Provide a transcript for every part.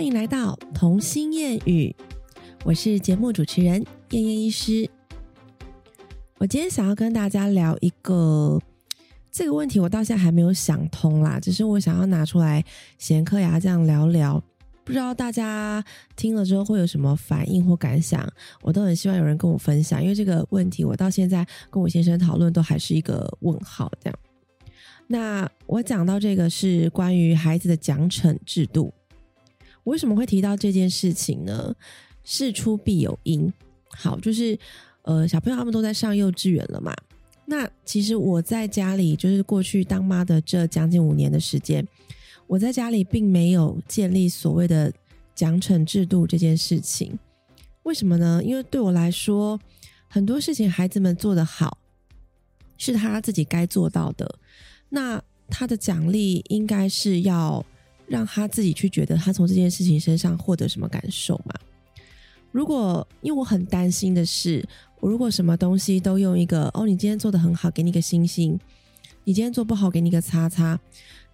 欢迎来到童心谚语，我是节目主持人燕燕医师。我今天想要跟大家聊一个这个问题，我到现在还没有想通啦，只是我想要拿出来闲嗑牙这样聊聊，不知道大家听了之后会有什么反应或感想，我都很希望有人跟我分享，因为这个问题我到现在跟我先生讨论都还是一个问号。这样，那我讲到这个是关于孩子的奖惩制度。为什么会提到这件事情呢？事出必有因。好，就是呃，小朋友他们都在上幼稚园了嘛。那其实我在家里，就是过去当妈的这将近五年的时间，我在家里并没有建立所谓的奖惩制度这件事情。为什么呢？因为对我来说，很多事情孩子们做得好，是他自己该做到的。那他的奖励应该是要。让他自己去觉得他从这件事情身上获得什么感受嘛？如果因为我很担心的是，我如果什么东西都用一个哦，你今天做的很好，给你个星星；你今天做不好，给你个叉叉。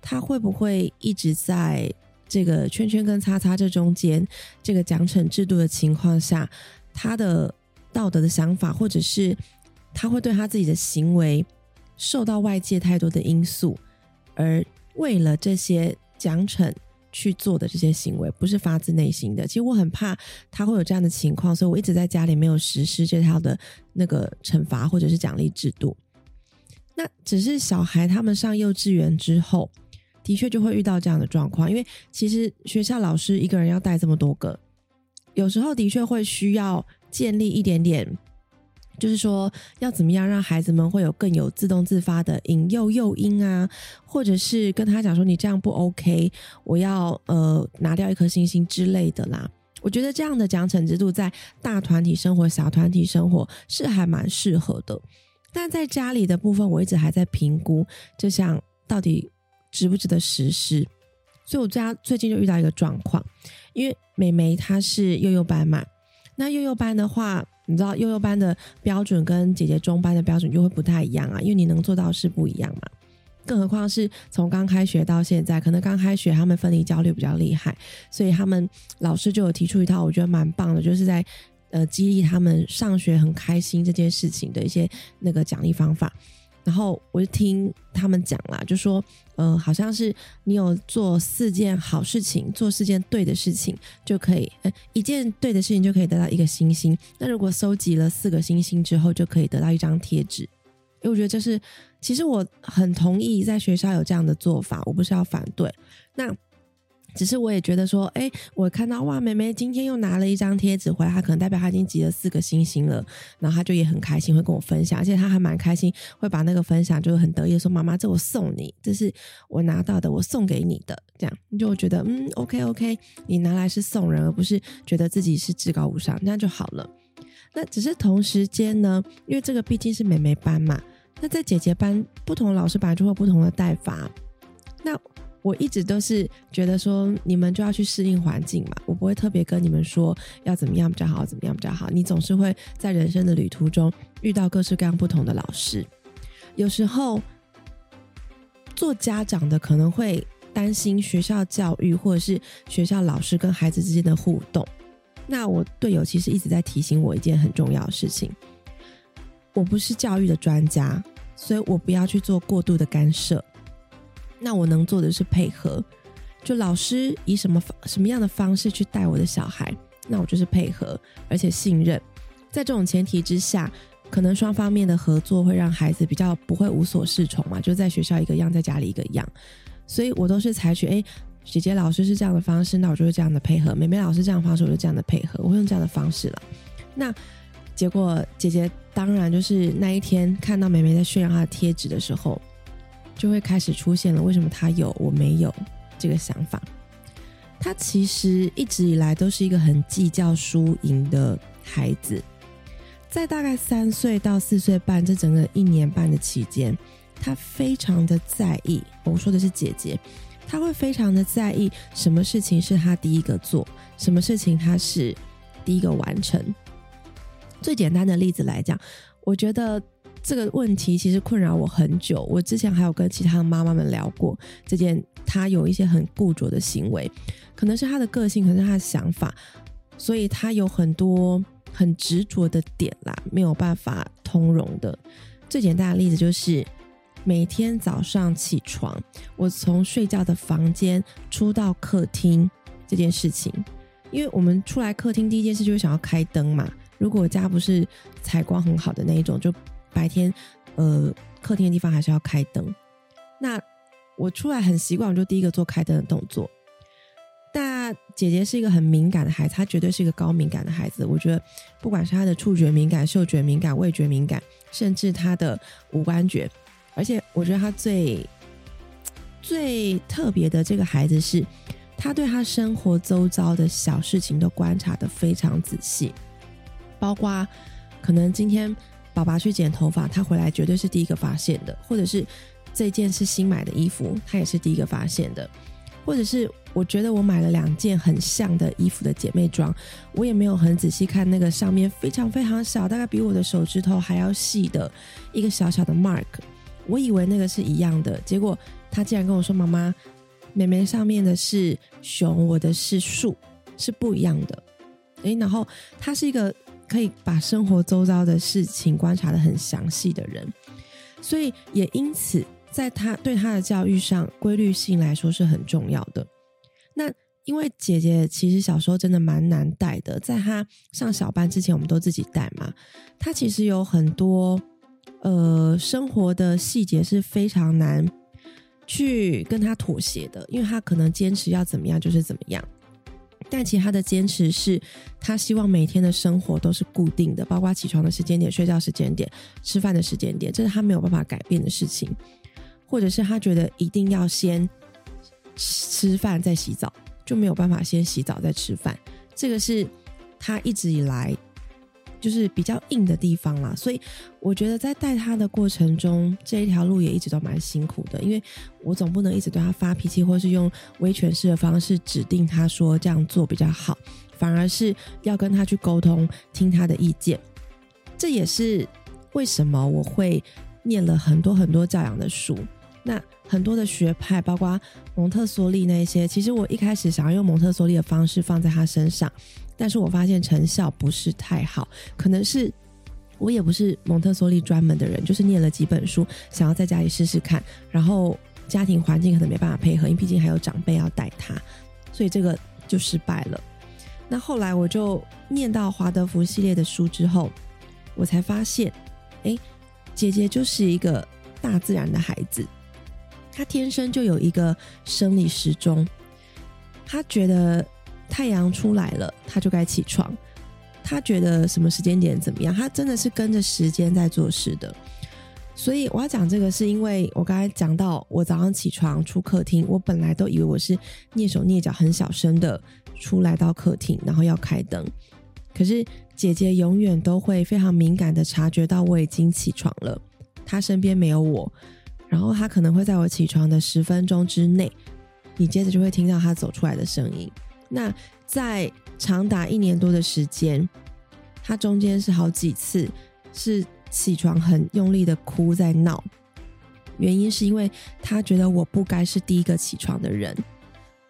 他会不会一直在这个圈圈跟叉叉这中间这个奖惩制度的情况下，他的道德的想法，或者是他会对他自己的行为受到外界太多的因素，而为了这些。奖惩去做的这些行为，不是发自内心的。其实我很怕他会有这样的情况，所以我一直在家里没有实施这套的那个惩罚或者是奖励制度。那只是小孩他们上幼稚园之后，的确就会遇到这样的状况，因为其实学校老师一个人要带这么多个，有时候的确会需要建立一点点。就是说，要怎么样让孩子们会有更有自动自发的引诱诱因啊，或者是跟他讲说你这样不 OK，我要呃拿掉一颗星星之类的啦。我觉得这样的奖惩制度在大团体生活、小团体生活是还蛮适合的，但在家里的部分，我一直还在评估这项到底值不值得实施。所以我家最近就遇到一个状况，因为美眉她是幼幼班嘛，那幼幼班的话。你知道幼幼班的标准跟姐姐中班的标准就会不太一样啊，因为你能做到是不一样嘛。更何况是从刚开学到现在，可能刚开学他们分离焦虑比较厉害，所以他们老师就有提出一套我觉得蛮棒的，就是在呃激励他们上学很开心这件事情的一些那个奖励方法。然后我就听他们讲啦，就说，嗯，好像是你有做四件好事情，做四件对的事情，就可以，呃，一件对的事情就可以得到一个星星。那如果收集了四个星星之后，就可以得到一张贴纸。因为我觉得这是，其实我很同意在学校有这样的做法，我不是要反对。那。只是我也觉得说，哎，我看到哇，妹妹今天又拿了一张贴纸回来，她可能代表她已经集了四个星星了，然后她就也很开心，会跟我分享，而且她还蛮开心，会把那个分享就很得意说，妈妈，这我送你，这是我拿到的，我送给你的，这样你就觉得嗯，OK OK，你拿来是送人，而不是觉得自己是至高无上，那样就好了。那只是同时间呢，因为这个毕竟是妹妹班嘛，那在姐姐班，不同老师本来就会不同的带法，我一直都是觉得说，你们就要去适应环境嘛。我不会特别跟你们说要怎么样比较好，怎么样比较好。你总是会在人生的旅途中遇到各式各样不同的老师。有时候做家长的可能会担心学校教育或者是学校老师跟孩子之间的互动。那我队友其实一直在提醒我一件很重要的事情：我不是教育的专家，所以我不要去做过度的干涉。那我能做的是配合，就老师以什么方什么样的方式去带我的小孩，那我就是配合，而且信任。在这种前提之下，可能双方面的合作会让孩子比较不会无所适从嘛，就在学校一个样，在家里一个样。所以我都是采取，哎，姐姐老师是这样的方式，那我就是这样的配合；妹妹老师这样方式，我就这样的配合。我会用这样的方式了。那结果姐姐当然就是那一天看到妹妹在炫耀她的贴纸的时候。就会开始出现了，为什么他有我没有这个想法？他其实一直以来都是一个很计较输赢的孩子，在大概三岁到四岁半这整个一年半的期间，他非常的在意。我说的是姐姐，他会非常的在意什么事情是他第一个做，什么事情他是第一个完成。最简单的例子来讲，我觉得。这个问题其实困扰我很久。我之前还有跟其他的妈妈们聊过这件他有一些很固着的行为，可能是他的个性，可能是他的想法，所以他有很多很执着的点啦，没有办法通融的。最简单的例子就是每天早上起床，我从睡觉的房间出到客厅这件事情，因为我们出来客厅第一件事就是想要开灯嘛。如果家不是采光很好的那一种，就白天呃客厅的地方还是要开灯。那我出来很习惯，我就第一个做开灯的动作。但姐姐是一个很敏感的孩子，她绝对是一个高敏感的孩子。我觉得，不管是她的触觉敏感、嗅觉敏感、味觉敏感，甚至她的五官觉，而且我觉得她最最特别的这个孩子是，她对她生活周遭的小事情都观察的非常仔细，包括可能今天爸爸去剪头发，他回来绝对是第一个发现的，或者是。这件是新买的衣服，他也是第一个发现的。或者是我觉得我买了两件很像的衣服的姐妹装，我也没有很仔细看那个上面非常非常小，大概比我的手指头还要细的一个小小的 mark，我以为那个是一样的，结果他竟然跟我说：“妈妈，妹妹上面的是熊，我的是树，是不一样的。”诶，然后他是一个可以把生活周遭的事情观察的很详细的人，所以也因此。在他对他的教育上，规律性来说是很重要的。那因为姐姐其实小时候真的蛮难带的，在她上小班之前，我们都自己带嘛。她其实有很多呃生活的细节是非常难去跟她妥协的，因为她可能坚持要怎么样就是怎么样。但其他的坚持是，他希望每天的生活都是固定的，包括起床的时间点、睡觉时间点、吃饭的时间点，这是他没有办法改变的事情。或者是他觉得一定要先吃饭再洗澡，就没有办法先洗澡再吃饭。这个是他一直以来就是比较硬的地方啦。所以我觉得在带他的过程中，这一条路也一直都蛮辛苦的。因为我总不能一直对他发脾气，或是用威权式的方式指定他说这样做比较好，反而是要跟他去沟通，听他的意见。这也是为什么我会念了很多很多教养的书。那很多的学派，包括蒙特梭利那些，其实我一开始想要用蒙特梭利的方式放在他身上，但是我发现成效不是太好。可能是我也不是蒙特梭利专门的人，就是念了几本书，想要在家里试试看，然后家庭环境可能没办法配合，因为毕竟还有长辈要带他，所以这个就失败了。那后来我就念到华德福系列的书之后，我才发现，哎，姐姐就是一个大自然的孩子。他天生就有一个生理时钟，他觉得太阳出来了，他就该起床。他觉得什么时间点怎么样，他真的是跟着时间在做事的。所以我要讲这个，是因为我刚才讲到，我早上起床出客厅，我本来都以为我是蹑手蹑脚、很小声的出来到客厅，然后要开灯。可是姐姐永远都会非常敏感的察觉到我已经起床了，她身边没有我。然后她可能会在我起床的十分钟之内，你接着就会听到她走出来的声音。那在长达一年多的时间，他中间是好几次是起床很用力的哭在闹，原因是因为他觉得我不该是第一个起床的人，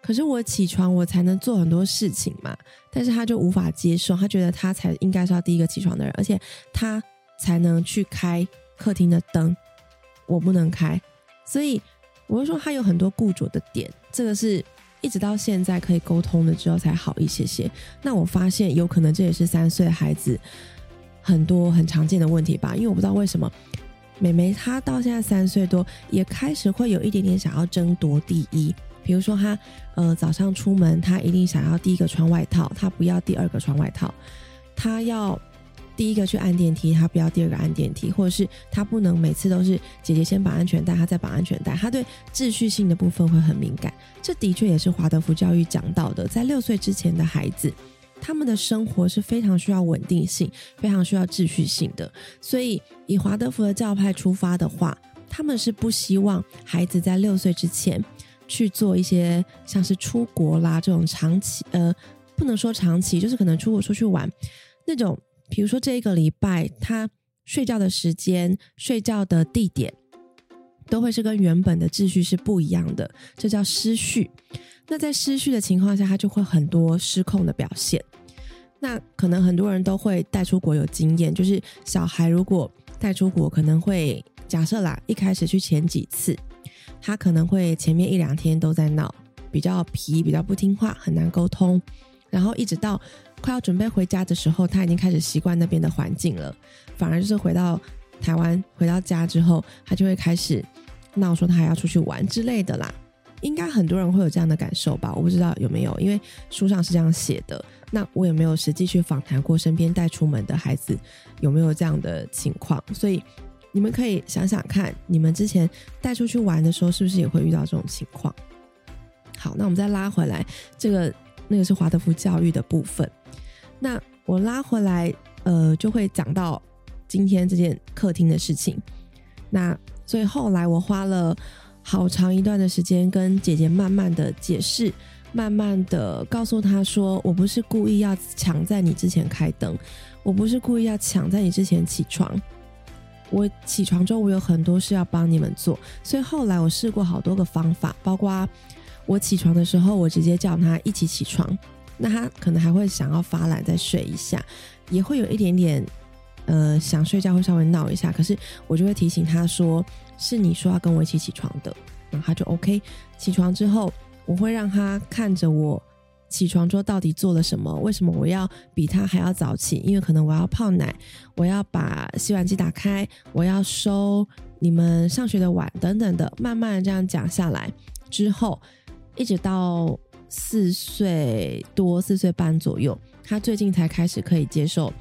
可是我起床我才能做很多事情嘛，但是他就无法接受，他觉得他才应该是要第一个起床的人，而且他才能去开客厅的灯。我不能开，所以我会说他有很多固着的点，这个是一直到现在可以沟通了之后才好一些些。那我发现有可能这也是三岁孩子很多很常见的问题吧，因为我不知道为什么美眉她到现在三岁多也开始会有一点点想要争夺第一，比如说她呃早上出门她一定想要第一个穿外套，她不要第二个穿外套，她要。第一个去按电梯，他不要第二个按电梯，或者是他不能每次都是姐姐先绑安全带，他再绑安全带。他对秩序性的部分会很敏感。这的确也是华德福教育讲到的，在六岁之前的孩子，他们的生活是非常需要稳定性，非常需要秩序性的。所以以华德福的教派出发的话，他们是不希望孩子在六岁之前去做一些像是出国啦这种长期，呃，不能说长期，就是可能出国出去玩那种。比如说这一个礼拜，他睡觉的时间、睡觉的地点，都会是跟原本的秩序是不一样的，这叫失序。那在失序的情况下，他就会很多失控的表现。那可能很多人都会带出国有经验，就是小孩如果带出国，可能会假设啦，一开始去前几次，他可能会前面一两天都在闹，比较皮，比较不听话，很难沟通，然后一直到快要准备回家的时候，他已经开始习惯那边的环境了，反而就是回到台湾，回到家之后，他就会开始闹，说他还要出去玩之类的啦。应该很多人会有这样的感受吧？我不知道有没有，因为书上是这样写的。那我也没有实际去访谈过身边带出门的孩子有没有这样的情况，所以你们可以想想看，你们之前带出去玩的时候，是不是也会遇到这种情况？好，那我们再拉回来，这个那个是华德福教育的部分。那我拉回来，呃，就会讲到今天这件客厅的事情。那所以后来我花了。好长一段的时间，跟姐姐慢慢的解释，慢慢的告诉她说，我不是故意要抢在你之前开灯，我不是故意要抢在你之前起床，我起床之后我有很多事要帮你们做，所以后来我试过好多个方法，包括我起床的时候，我直接叫他一起起床，那他可能还会想要发懒再睡一下，也会有一点点。呃，想睡觉会稍微闹一下，可是我就会提醒他说：“是你说要跟我一起起床的。”然后他就 OK。起床之后，我会让他看着我起床之后到底做了什么，为什么我要比他还要早起？因为可能我要泡奶，我要把洗碗机打开，我要收你们上学的碗等等的，慢慢这样讲下来之后，一直到四岁多、四岁半左右，他最近才开始可以接受。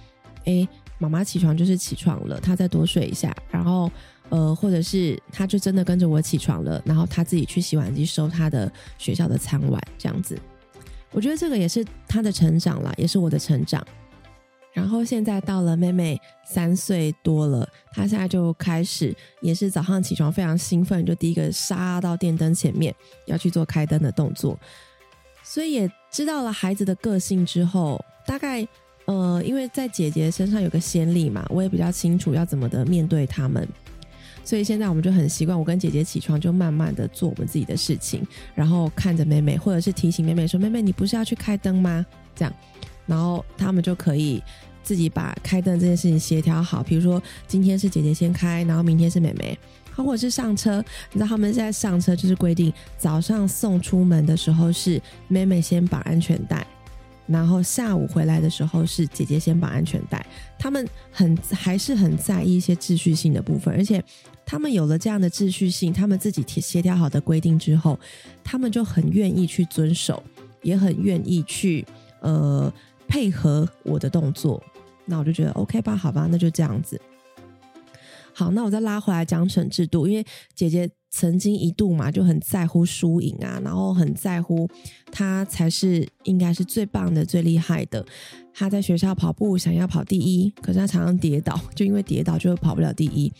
哎。妈妈起床就是起床了，他再多睡一下，然后呃，或者是他就真的跟着我起床了，然后他自己去洗碗机收他的学校的餐碗，这样子。我觉得这个也是他的成长啦，也是我的成长。然后现在到了妹妹三岁多了，她现在就开始也是早上起床非常兴奋，就第一个杀到电灯前面要去做开灯的动作。所以也知道了孩子的个性之后，大概。呃，因为在姐姐身上有个先例嘛，我也比较清楚要怎么的面对他们，所以现在我们就很习惯，我跟姐姐起床就慢慢的做我们自己的事情，然后看着妹妹，或者是提醒妹妹说：“妹妹，你不是要去开灯吗？”这样，然后他们就可以自己把开灯这件事情协调好，比如说今天是姐姐先开，然后明天是妹妹，或者是上车，你知道他们现在上车就是规定早上送出门的时候是妹妹先绑安全带。然后下午回来的时候是姐姐先绑安全带，他们很还是很在意一些秩序性的部分，而且他们有了这样的秩序性，他们自己协协调好的规定之后，他们就很愿意去遵守，也很愿意去呃配合我的动作。那我就觉得 OK 吧，好吧，那就这样子。好，那我再拉回来奖惩制度，因为姐姐。曾经一度嘛就很在乎输赢啊，然后很在乎他才是应该是最棒的、最厉害的。他在学校跑步想要跑第一，可是他常常跌倒，就因为跌倒就会跑不了第一。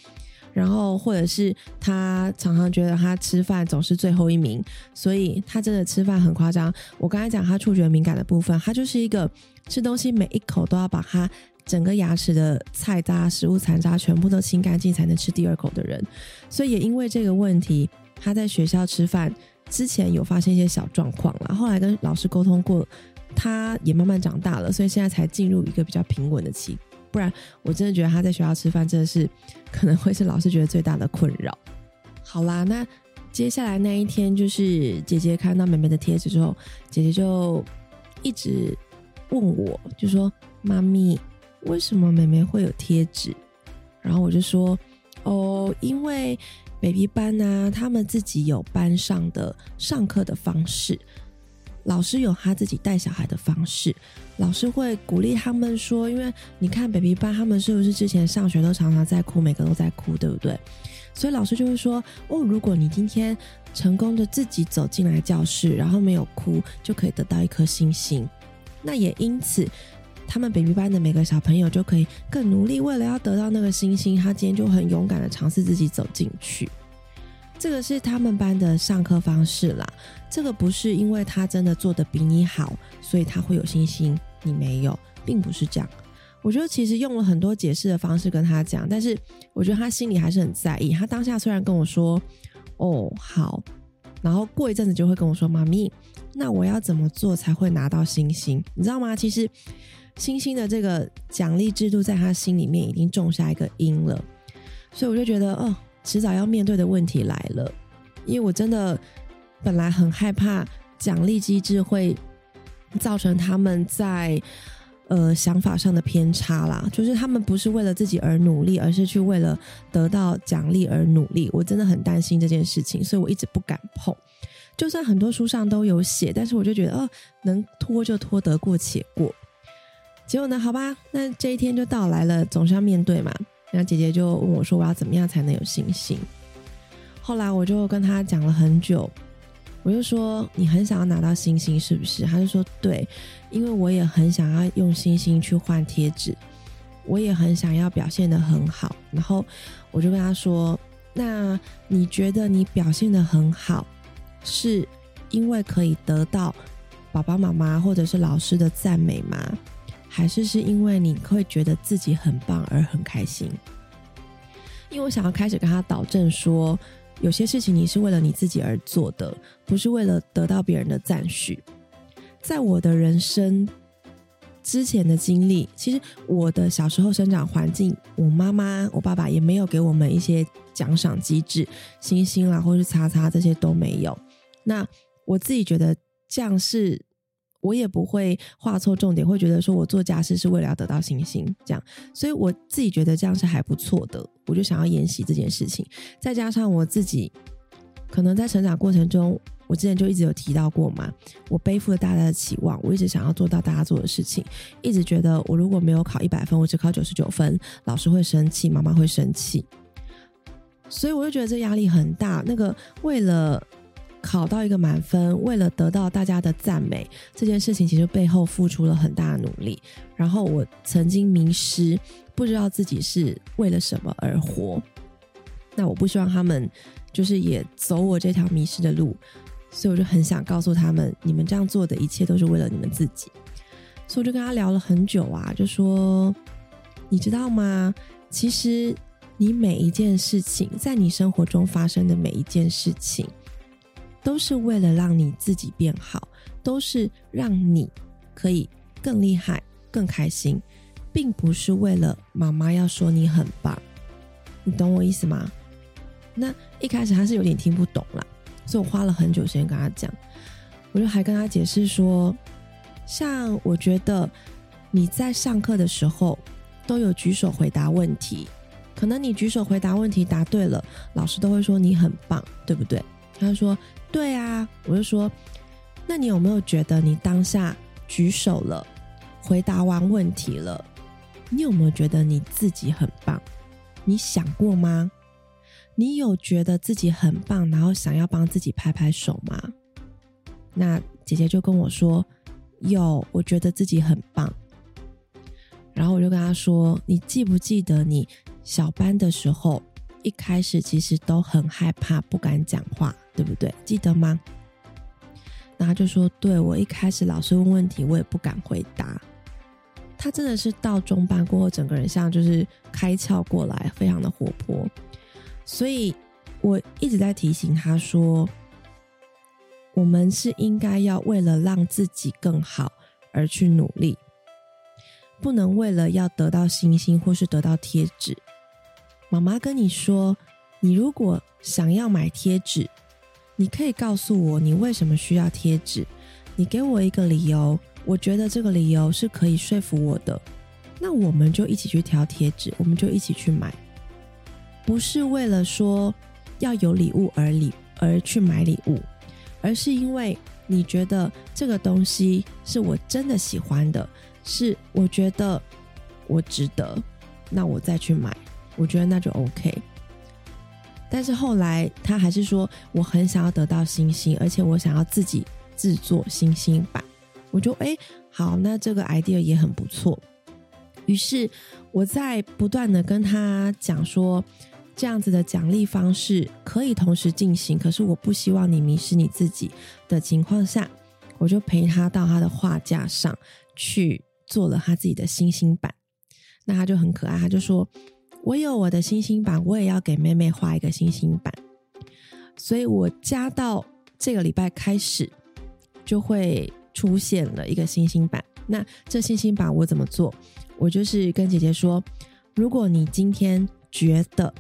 然后或者是他常常觉得他吃饭总是最后一名，所以他真的吃饭很夸张。我刚才讲他触觉敏感的部分，他就是一个吃东西每一口都要把它。整个牙齿的菜渣、食物残渣全部都清干净才能吃第二口的人，所以也因为这个问题，他在学校吃饭之前有发生一些小状况了。后来跟老师沟通过，他也慢慢长大了，所以现在才进入一个比较平稳的期。不然，我真的觉得他在学校吃饭真的是可能会是老师觉得最大的困扰。好啦，那接下来那一天就是姐姐看到妹妹的贴纸之后，姐姐就一直问我，就说：“妈咪。”为什么妹妹会有贴纸？然后我就说，哦，因为 baby 班呢，他们自己有班上的上课的方式，老师有他自己带小孩的方式，老师会鼓励他们说，因为你看 baby 班，他们是不是之前上学都常常在哭，每个都在哭，对不对？所以老师就会说，哦，如果你今天成功的自己走进来教室，然后没有哭，就可以得到一颗星星。那也因此。他们 baby 班的每个小朋友就可以更努力，为了要得到那个星星，他今天就很勇敢的尝试自己走进去。这个是他们班的上课方式啦。这个不是因为他真的做的比你好，所以他会有星星，你没有，并不是这样。我觉得其实用了很多解释的方式跟他讲，但是我觉得他心里还是很在意。他当下虽然跟我说：“哦，好。”然后过一阵子就会跟我说：“妈咪，那我要怎么做才会拿到星星？你知道吗？其实星星的这个奖励制度在他心里面已经种下一个因了，所以我就觉得，哦，迟早要面对的问题来了。因为我真的本来很害怕奖励机制会造成他们在。”呃，想法上的偏差啦，就是他们不是为了自己而努力，而是去为了得到奖励而努力。我真的很担心这件事情，所以我一直不敢碰。就算很多书上都有写，但是我就觉得，哦，能拖就拖，得过且过。结果呢，好吧，那这一天就到来了，总是要面对嘛。然后姐姐就问我说：“我要怎么样才能有信心？”后来我就跟她讲了很久。我就说你很想要拿到星星是不是？她就说对，因为我也很想要用星星去换贴纸，我也很想要表现的很好。然后我就跟她说：“那你觉得你表现的很好，是因为可以得到爸爸妈妈或者是老师的赞美吗？还是是因为你会觉得自己很棒而很开心？”因为我想要开始跟他导正说。有些事情你是为了你自己而做的，不是为了得到别人的赞许。在我的人生之前的经历，其实我的小时候生长环境，我妈妈、我爸爸也没有给我们一些奖赏机制，星星啦，或是叉叉这些都没有。那我自己觉得这样是。我也不会画错重点，会觉得说我做家事是为了要得到星星，这样，所以我自己觉得这样是还不错的，我就想要沿袭这件事情。再加上我自己可能在成长过程中，我之前就一直有提到过嘛，我背负了大家的期望，我一直想要做到大家做的事情，一直觉得我如果没有考一百分，我只考九十九分，老师会生气，妈妈会生气，所以我就觉得这压力很大。那个为了。考到一个满分，为了得到大家的赞美，这件事情其实背后付出了很大的努力。然后我曾经迷失，不知道自己是为了什么而活。那我不希望他们就是也走我这条迷失的路，所以我就很想告诉他们，你们这样做的一切都是为了你们自己。所以我就跟他聊了很久啊，就说你知道吗？其实你每一件事情，在你生活中发生的每一件事情。都是为了让你自己变好，都是让你可以更厉害、更开心，并不是为了妈妈要说你很棒。你懂我意思吗？那一开始他是有点听不懂啦，所以我花了很久时间跟他讲。我就还跟他解释说，像我觉得你在上课的时候都有举手回答问题，可能你举手回答问题答对了，老师都会说你很棒，对不对？他说。对啊，我就说，那你有没有觉得你当下举手了，回答完问题了，你有没有觉得你自己很棒？你想过吗？你有觉得自己很棒，然后想要帮自己拍拍手吗？那姐姐就跟我说，有，我觉得自己很棒。然后我就跟她说，你记不记得你小班的时候，一开始其实都很害怕，不敢讲话。对不对？记得吗？然后就说：“对我一开始老师问问题，我也不敢回答。他真的是到中班过后，整个人像就是开窍过来，非常的活泼。所以我一直在提醒他说，我们是应该要为了让自己更好而去努力，不能为了要得到星星或是得到贴纸。妈妈跟你说，你如果想要买贴纸。”你可以告诉我你为什么需要贴纸？你给我一个理由，我觉得这个理由是可以说服我的。那我们就一起去挑贴纸，我们就一起去买，不是为了说要有礼物而礼而去买礼物，而是因为你觉得这个东西是我真的喜欢的，是我觉得我值得，那我再去买，我觉得那就 OK。但是后来他还是说，我很想要得到星星，而且我想要自己制作星星版。我就哎，好，那这个 idea 也很不错。于是我在不断的跟他讲说，这样子的奖励方式可以同时进行，可是我不希望你迷失你自己的情况下，我就陪他到他的画架上去做了他自己的星星版。那他就很可爱，他就说：“我有我的星星版，我也要给妹妹画一个星星版。”所以，我加到这个礼拜开始就会出现了一个星星版。那这星星版我怎么做？我就是跟姐姐说：“如果你今天觉得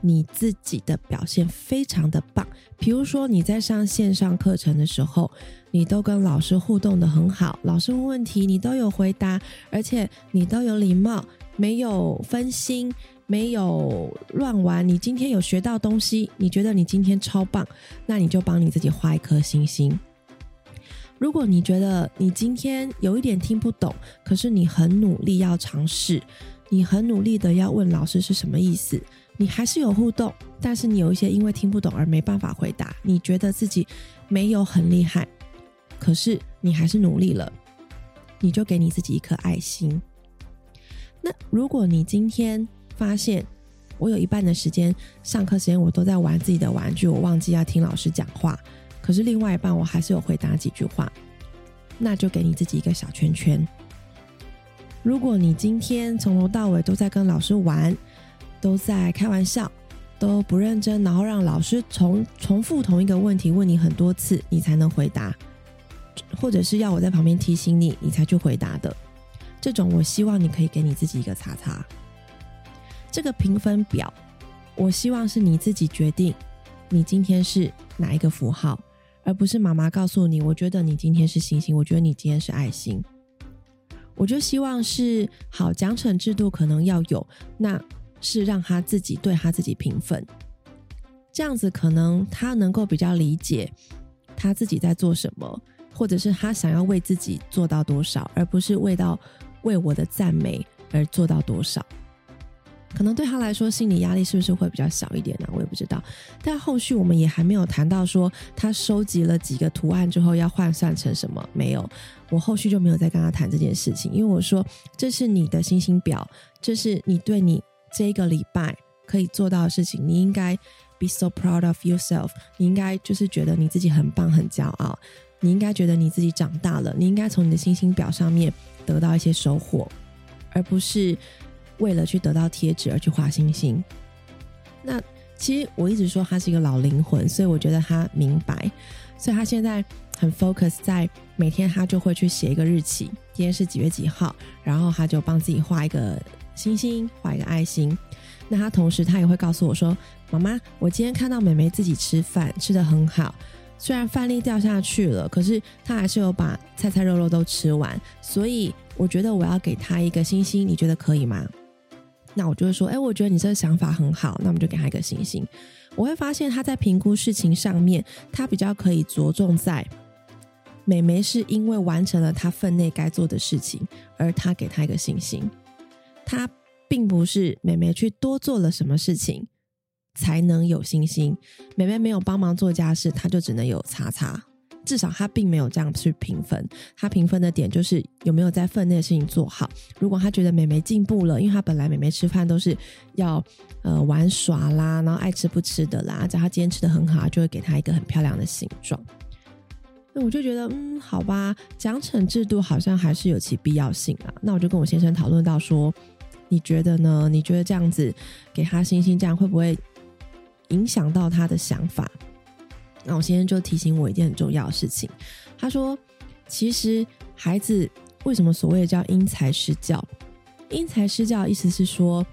你自己的表现非常的棒，比如说你在上线上课程的时候，你都跟老师互动的很好，老师问问题你都有回答，而且你都有礼貌。”没有分心，没有乱玩。你今天有学到东西，你觉得你今天超棒，那你就帮你自己画一颗星星。如果你觉得你今天有一点听不懂，可是你很努力要尝试，你很努力的要问老师是什么意思，你还是有互动，但是你有一些因为听不懂而没办法回答，你觉得自己没有很厉害，可是你还是努力了，你就给你自己一颗爱心。那如果你今天发现我有一半的时间上课时间我都在玩自己的玩具，我忘记要听老师讲话，可是另外一半我还是有回答几句话，那就给你自己一个小圈圈。如果你今天从头到尾都在跟老师玩，都在开玩笑，都不认真，然后让老师重重复同一个问题问你很多次，你才能回答，或者是要我在旁边提醒你，你才去回答的。这种，我希望你可以给你自己一个叉叉。这个评分表，我希望是你自己决定，你今天是哪一个符号，而不是妈妈告诉你。我觉得你今天是星星，我觉得你今天是爱心。我就希望是好奖惩制度可能要有，那是让他自己对他自己评分，这样子可能他能够比较理解他自己在做什么，或者是他想要为自己做到多少，而不是为到。为我的赞美而做到多少，可能对他来说心理压力是不是会比较小一点呢？我也不知道。但后续我们也还没有谈到说他收集了几个图案之后要换算成什么，没有。我后续就没有再跟他谈这件事情，因为我说这是你的星星表，这是你对你这个礼拜可以做到的事情，你应该 be so proud of yourself，你应该就是觉得你自己很棒、很骄傲，你应该觉得你自己长大了，你应该从你的星星表上面。得到一些收获，而不是为了去得到贴纸而去画星星。那其实我一直说他是一个老灵魂，所以我觉得他明白，所以他现在很 focus 在每天他就会去写一个日期，今天是几月几号，然后他就帮自己画一个星星，画一个爱心。那他同时他也会告诉我说：“妈妈，我今天看到美美自己吃饭，吃的很好。”虽然饭粒掉下去了，可是他还是有把菜菜肉肉都吃完，所以我觉得我要给他一个星星，你觉得可以吗？那我就会说，哎，我觉得你这个想法很好，那我们就给他一个星星。我会发现他在评估事情上面，他比较可以着重在美眉是因为完成了他分内该做的事情，而他给他一个星星。他并不是美眉去多做了什么事情。才能有星星。妹妹没有帮忙做家事，她就只能有叉叉。至少他并没有这样去评分。他评分的点就是有没有在分内的事情做好。如果他觉得妹妹进步了，因为他本来妹妹吃饭都是要呃玩耍啦，然后爱吃不吃的啦，只要她今天吃的很好，就会给她一个很漂亮的形状。那我就觉得，嗯，好吧，奖惩制度好像还是有其必要性啊。那我就跟我先生讨论到说，你觉得呢？你觉得这样子给他星星，这样会不会？影响到他的想法，那我先生就提醒我一件很重要的事情。他说：“其实孩子为什么所谓的叫因材施教？因材施教意思是说，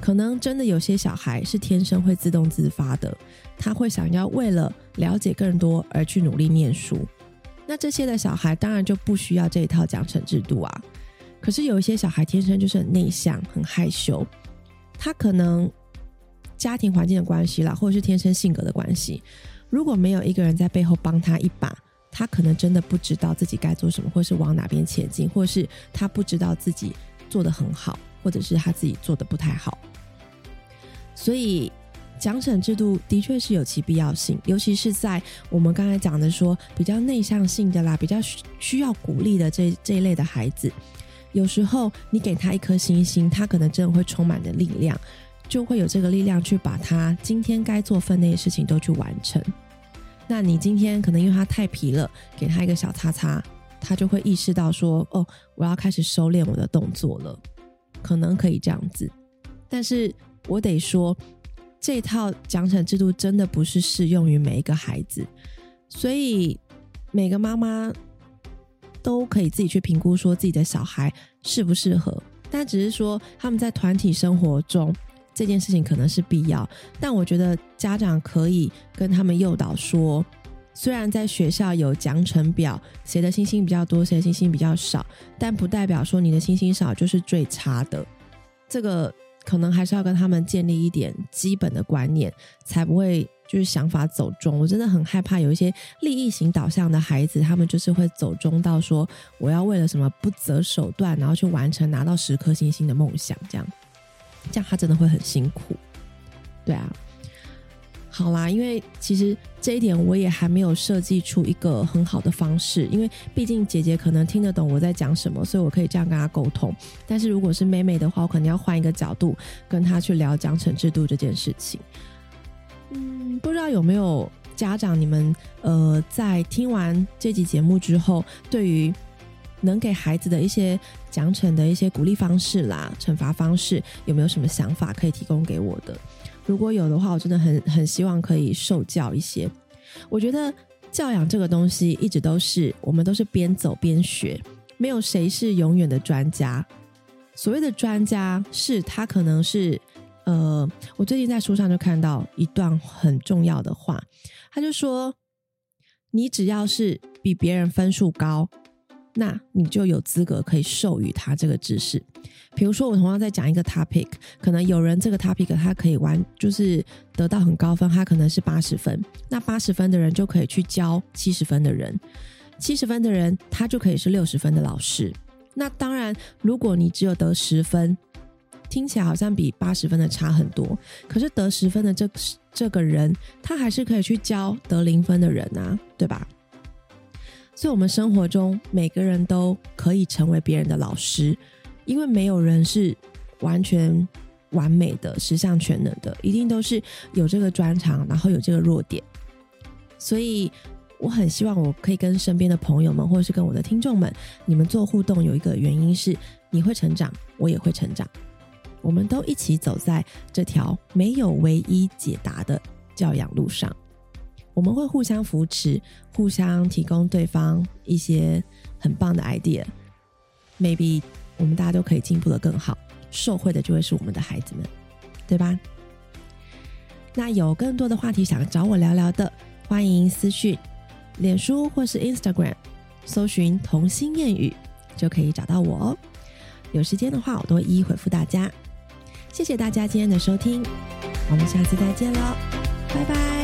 可能真的有些小孩是天生会自动自发的，他会想要为了了解更多而去努力念书。那这些的小孩当然就不需要这一套奖惩制度啊。可是有一些小孩天生就是很内向、很害羞，他可能。”家庭环境的关系啦，或者是天生性格的关系，如果没有一个人在背后帮他一把，他可能真的不知道自己该做什么，或是往哪边前进，或是他不知道自己做的很好，或者是他自己做的不太好。所以奖惩制度的确是有其必要性，尤其是在我们刚才讲的说比较内向性的啦，比较需要鼓励的这这一类的孩子，有时候你给他一颗星星，他可能真的会充满的力量。就会有这个力量去把他今天该做分内的事情都去完成。那你今天可能因为他太皮了，给他一个小擦擦，他就会意识到说：“哦，我要开始收敛我的动作了。”可能可以这样子，但是我得说，这套奖惩制度真的不是适用于每一个孩子，所以每个妈妈都可以自己去评估，说自己的小孩适不适合。但只是说他们在团体生活中这件事情可能是必要，但我觉得家长可以跟他们诱导说。虽然在学校有奖惩表，谁的星星比较多，谁的星星比较少，但不代表说你的星星少就是最差的。这个可能还是要跟他们建立一点基本的观念，才不会就是想法走中。我真的很害怕有一些利益型导向的孩子，他们就是会走中到说我要为了什么不择手段，然后去完成拿到十颗星星的梦想，这样，这样他真的会很辛苦。对啊。好啦，因为其实这一点我也还没有设计出一个很好的方式，因为毕竟姐姐可能听得懂我在讲什么，所以我可以这样跟她沟通。但是如果是妹妹的话，我可能要换一个角度跟她去聊奖惩制度这件事情。嗯，不知道有没有家长，你们呃在听完这集节目之后，对于能给孩子的一些奖惩的一些鼓励方式啦、惩罚方式，有没有什么想法可以提供给我的？如果有的话，我真的很很希望可以受教一些。我觉得教养这个东西一直都是我们都是边走边学，没有谁是永远的专家。所谓的专家，是他可能是呃，我最近在书上就看到一段很重要的话，他就说：你只要是比别人分数高。那你就有资格可以授予他这个知识。比如说，我同样在讲一个 topic，可能有人这个 topic 他可以完，就是得到很高分，他可能是八十分。那八十分的人就可以去教七十分的人，七十分的人他就可以是六十分的老师。那当然，如果你只有得十分，听起来好像比八十分的差很多。可是得十分的这这个人，他还是可以去教得零分的人啊，对吧？所以，我们生活中每个人都可以成为别人的老师，因为没有人是完全完美的、十项全能的，一定都是有这个专长，然后有这个弱点。所以，我很希望我可以跟身边的朋友们，或者是跟我的听众们，你们做互动，有一个原因是你会成长，我也会成长，我们都一起走在这条没有唯一解答的教养路上。我们会互相扶持，互相提供对方一些很棒的 idea。Maybe 我们大家都可以进步的更好，受惠的就会是我们的孩子们，对吧？那有更多的话题想找我聊聊的，欢迎私讯脸书或是 Instagram，搜寻童心谚语就可以找到我哦。有时间的话，我都会一一回复大家。谢谢大家今天的收听，我们下次再见喽，拜拜。